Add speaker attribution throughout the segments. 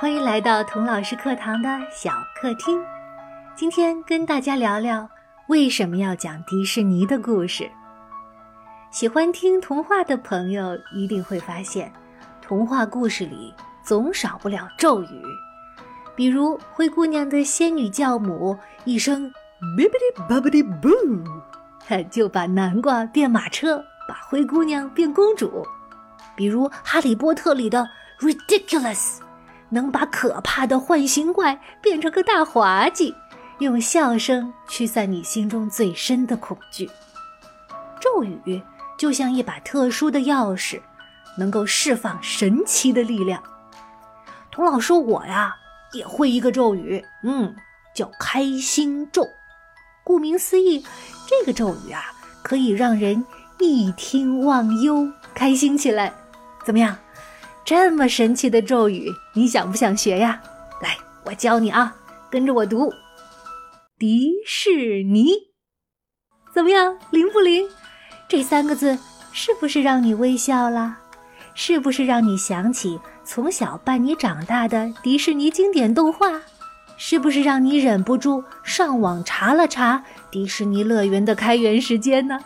Speaker 1: 欢迎来到童老师课堂的小客厅。今天跟大家聊聊为什么要讲迪士尼的故事。喜欢听童话的朋友一定会发现，童话故事里总少不了咒语。比如灰姑娘的仙女教母一声 “bibbidi bobbidi boo”，就把南瓜变马车，把灰姑娘变公主。比如《哈利波特》里的 “ridiculous”。能把可怕的幻形怪变成个大滑稽，用笑声驱散你心中最深的恐惧。咒语就像一把特殊的钥匙，能够释放神奇的力量。童老师，我呀也会一个咒语，嗯，叫开心咒。顾名思义，这个咒语啊可以让人一听忘忧，开心起来。怎么样？这么神奇的咒语，你想不想学呀？来，我教你啊，跟着我读：迪士尼，怎么样，灵不灵？这三个字是不是让你微笑了？是不是让你想起从小伴你长大的迪士尼经典动画？是不是让你忍不住上网查了查迪士尼乐园的开园时间呢？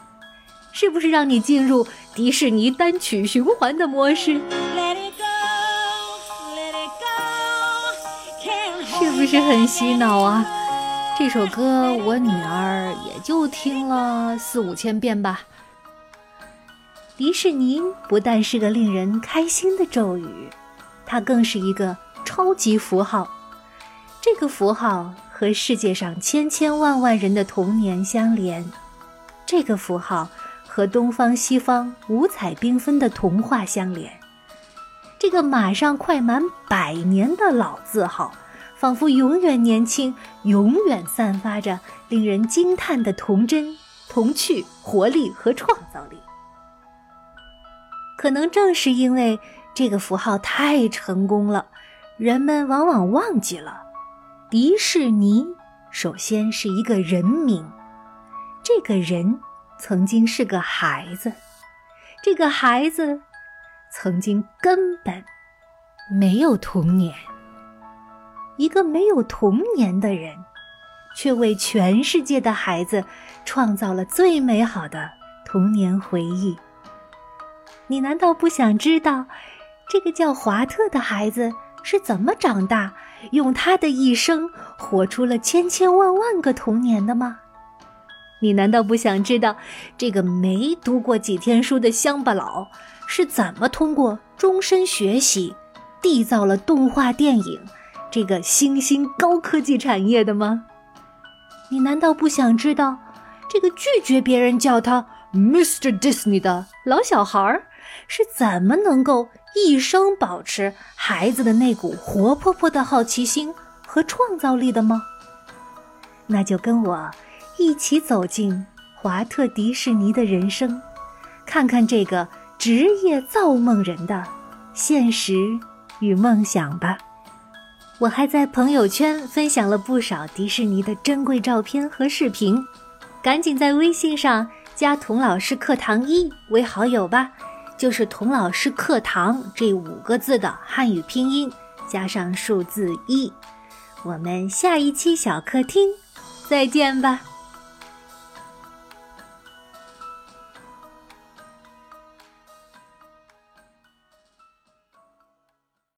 Speaker 1: 是不是让你进入迪士尼单曲循环的模式？是不是很洗脑啊？这首歌我女儿也就听了四五千遍吧。迪士尼不但是个令人开心的咒语，它更是一个超级符号。这个符号和世界上千千万万人的童年相连，这个符号和东方西方五彩缤纷的童话相连。这个马上快满百年的老字号。仿佛永远年轻，永远散发着令人惊叹的童真、童趣、活力和创造力。可能正是因为这个符号太成功了，人们往往忘记了，迪士尼首先是一个人名。这个人曾经是个孩子，这个孩子曾经根本没有童年。一个没有童年的人，却为全世界的孩子创造了最美好的童年回忆。你难道不想知道，这个叫华特的孩子是怎么长大，用他的一生活出了千千万万个童年的吗？你难道不想知道，这个没读过几天书的乡巴佬是怎么通过终身学习，缔造了动画电影？这个新兴高科技产业的吗？你难道不想知道，这个拒绝别人叫他 Mr. Disney 的老小孩儿是怎么能够一生保持孩子的那股活泼泼的好奇心和创造力的吗？那就跟我一起走进华特迪士尼的人生，看看这个职业造梦人的现实与梦想吧。我还在朋友圈分享了不少迪士尼的珍贵照片和视频，赶紧在微信上加“童老师课堂一”为好友吧，就是“童老师课堂”这五个字的汉语拼音加上数字一。我们下一期小客厅再见吧。